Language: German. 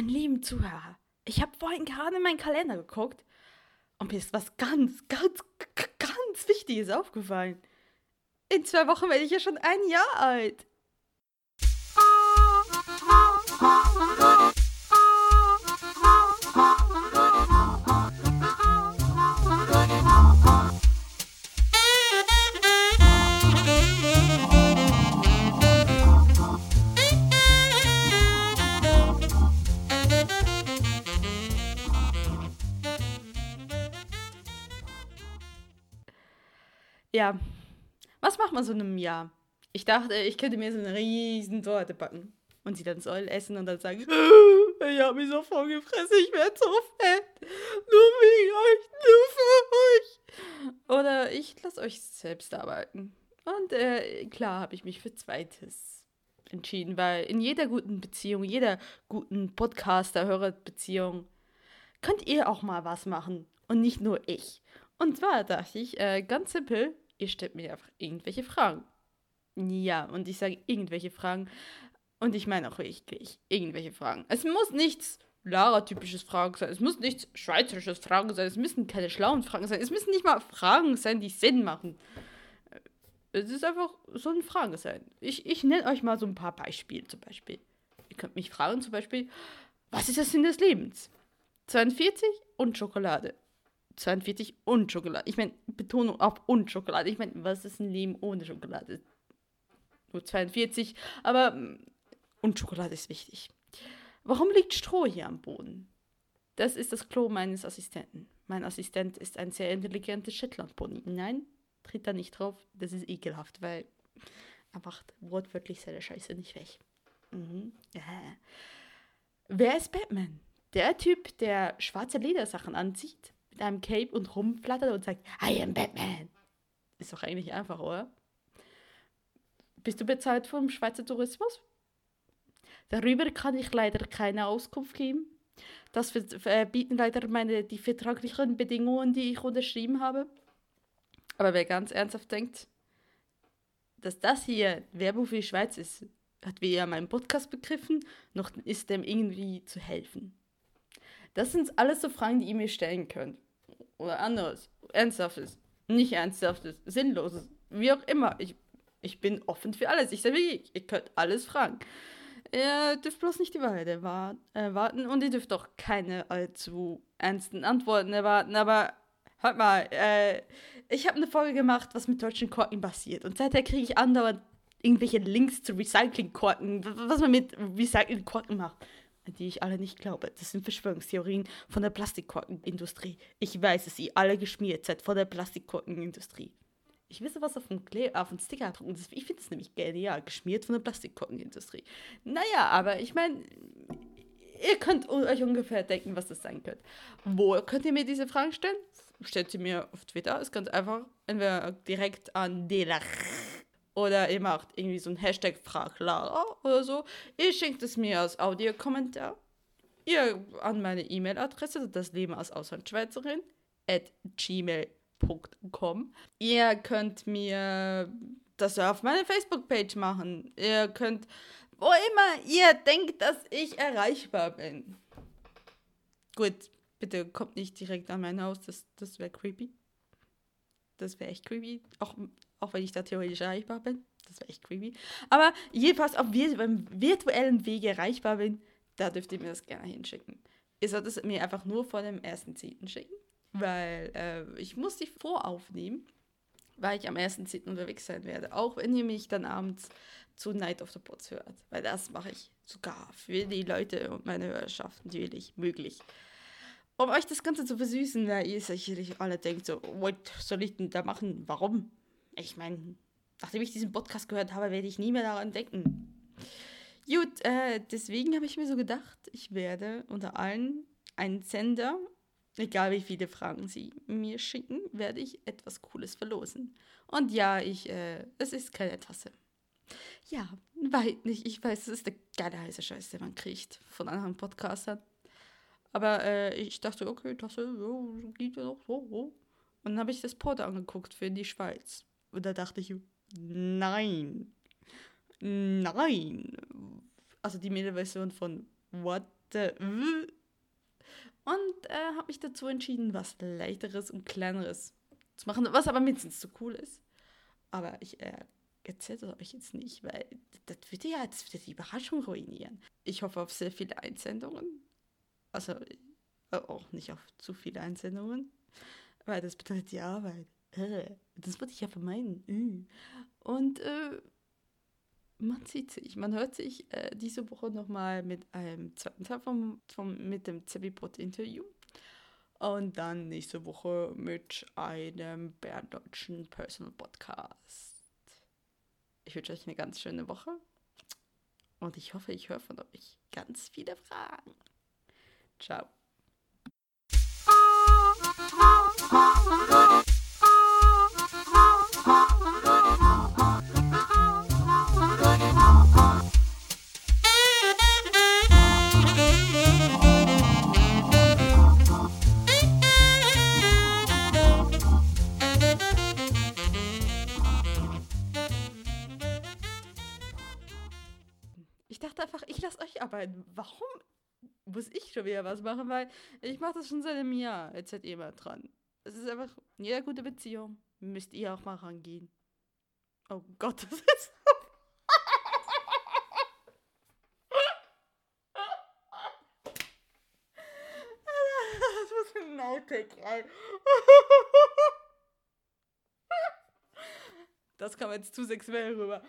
Mein lieben Zuhörer, ich habe vorhin gerade in meinen Kalender geguckt und mir ist was ganz, ganz, ganz Wichtiges aufgefallen. In zwei Wochen werde ich ja schon ein Jahr alt. Ja, was macht man so in einem Jahr? Ich dachte, ich könnte mir so eine riesen Torte backen und sie dann soll essen und dann sagen, ich habe mich so vorgefressen, ich werde so fett. Nur wegen euch, nur für euch. Oder ich lasse euch selbst arbeiten. Und äh, klar habe ich mich für zweites entschieden, weil in jeder guten Beziehung, jeder guten Podcaster-Hörer-Beziehung könnt ihr auch mal was machen und nicht nur ich. Und zwar dachte ich, äh, ganz simpel, ihr stellt mir einfach irgendwelche Fragen. Ja, und ich sage irgendwelche Fragen. Und ich meine auch wirklich irgendwelche Fragen. Es muss nichts Lara-typisches Fragen sein. Es muss nichts schweizerisches Fragen sein. Es müssen keine schlauen Fragen sein. Es müssen nicht mal Fragen sein, die Sinn machen. Es ist einfach so eine Frage sein. Ich, ich nenne euch mal so ein paar Beispiele zum Beispiel. Ihr könnt mich fragen zum Beispiel, was ist der Sinn des Lebens? 42 und Schokolade. 42 und Schokolade. Ich meine, Betonung auf und Schokolade. Ich meine, was ist ein Leben ohne Schokolade? Nur 42, aber mm, und Schokolade ist wichtig. Warum liegt Stroh hier am Boden? Das ist das Klo meines Assistenten. Mein Assistent ist ein sehr intelligenter Shetland-Pony. Nein, tritt da nicht drauf. Das ist ekelhaft, weil er macht wortwörtlich seine Scheiße nicht weg. Mhm. Ja. Wer ist Batman? Der Typ, der schwarze Ledersachen anzieht, einem Cape und rumflattert und sagt, I am Batman. Ist doch eigentlich einfach, oder? Bist du bezahlt vom Schweizer Tourismus? Darüber kann ich leider keine Auskunft geben. Das verbieten leider meine, die vertraglichen Bedingungen, die ich unterschrieben habe. Aber wer ganz ernsthaft denkt, dass das hier Werbung für die Schweiz ist, hat weder meinen Podcast begriffen, noch ist dem irgendwie zu helfen. Das sind alles so Fragen, die ihr mir stellen könnt. Oder anderes, ernsthaftes, nicht ernsthaftes, sinnloses, wie auch immer. Ich, ich bin offen für alles. Ich sage ihr könnt alles fragen. Ihr dürft bloß nicht die Wahrheit erwarten und ihr dürft auch keine allzu ernsten Antworten erwarten. Aber hört mal, äh, ich habe eine Folge gemacht, was mit deutschen Korken passiert. Und seither kriege ich andauernd irgendwelche Links zu Recyclingkorken, was man mit Recyclingkorken macht, die ich alle nicht glaube. Das sind Verschwörungstheorien von der Plastikkorkenindustrie. Ich weiß, dass ihr alle geschmiert seid von der Plastikkorkenindustrie. Ich wisse, was auf dem, Kle auf dem Sticker drucken ist. Ich finde es nämlich genial, geschmiert von der Plastikkorkenindustrie. Naja, aber ich meine, ihr könnt euch ungefähr denken, was das sein könnte. Wo könnt ihr mir diese Fragen stellen? Stellt sie mir auf Twitter. Es ganz einfach entweder direkt an Delach oder ihr macht irgendwie so ein Hashtag Frag Lara oder so. Ihr schenkt es mir als Audiokommentar. Ihr an meine E-Mail-Adresse, das Leben als Auslandschweizerin, at gmail.com. Ihr könnt mir das auf meiner Facebook-Page machen. Ihr könnt, wo immer ihr denkt, dass ich erreichbar bin. Gut, bitte kommt nicht direkt an mein Haus, das, das wäre creepy. Das wäre echt creepy, auch, auch wenn ich da theoretisch erreichbar bin. Das wäre echt creepy. Aber jedenfalls auf virtuellen Wege erreichbar bin, da dürft ihr mir das gerne hinschicken. Ihr sollt es mir einfach nur vor dem ersten Zehnten schicken weil äh, ich muss die voraufnehmen, weil ich am 1.10. unterwegs sein werde. Auch wenn ihr mich dann abends zu Night of the Pots hört. Weil das mache ich sogar für die Leute und meine Hörerschaft natürlich möglich. Um euch das Ganze zu versüßen, weil ihr sicherlich alle denkt so, was soll ich denn da machen? Warum? Ich meine, nachdem ich diesen Podcast gehört habe, werde ich nie mehr daran denken. Gut, äh, deswegen habe ich mir so gedacht, ich werde unter allen einen Sender Egal wie viele Fragen Sie mir schicken, werde ich etwas Cooles verlosen. Und ja, ich, äh, es ist keine Tasse. Ja, weit nicht. Ich weiß, es ist der geile heiße Scheiß, den man kriegt von anderen Podcastern. Aber äh, ich dachte, okay, ja, geht ja noch so. Und dann habe ich das Port angeguckt für die Schweiz. Und da dachte ich, nein. Nein. Also die Mittelversion von what the... Und äh, habe mich dazu entschieden, was leichteres und kleineres zu machen, was aber mindestens so cool ist. Aber ich äh, erzähle das euch jetzt nicht, weil das würde ja das würde die Überraschung ruinieren. Ich hoffe auf sehr viele Einsendungen. Also äh, auch nicht auf zu viele Einsendungen, weil das bedeutet die Arbeit. Äh, das würde ich ja vermeiden. Äh. Und äh, man sieht sich, man hört sich äh, diese Woche nochmal mit einem zweiten Teil vom, vom, mit dem Zebibot-Interview. Und dann nächste Woche mit einem berndeutschen Personal Podcast. Ich wünsche euch eine ganz schöne Woche. Und ich hoffe, ich höre von euch ganz viele Fragen. Ciao. Ich dachte einfach, ich lasse euch arbeiten. Warum muss ich schon wieder was machen? Weil ich mache das schon seit einem Jahr. Jetzt seid ihr mal dran. Es ist einfach in jeder gute Beziehung. Müsst ihr auch mal rangehen. Oh Gott, das ist. das muss ein Outtake rein. Das kam jetzt zu sexuell rüber.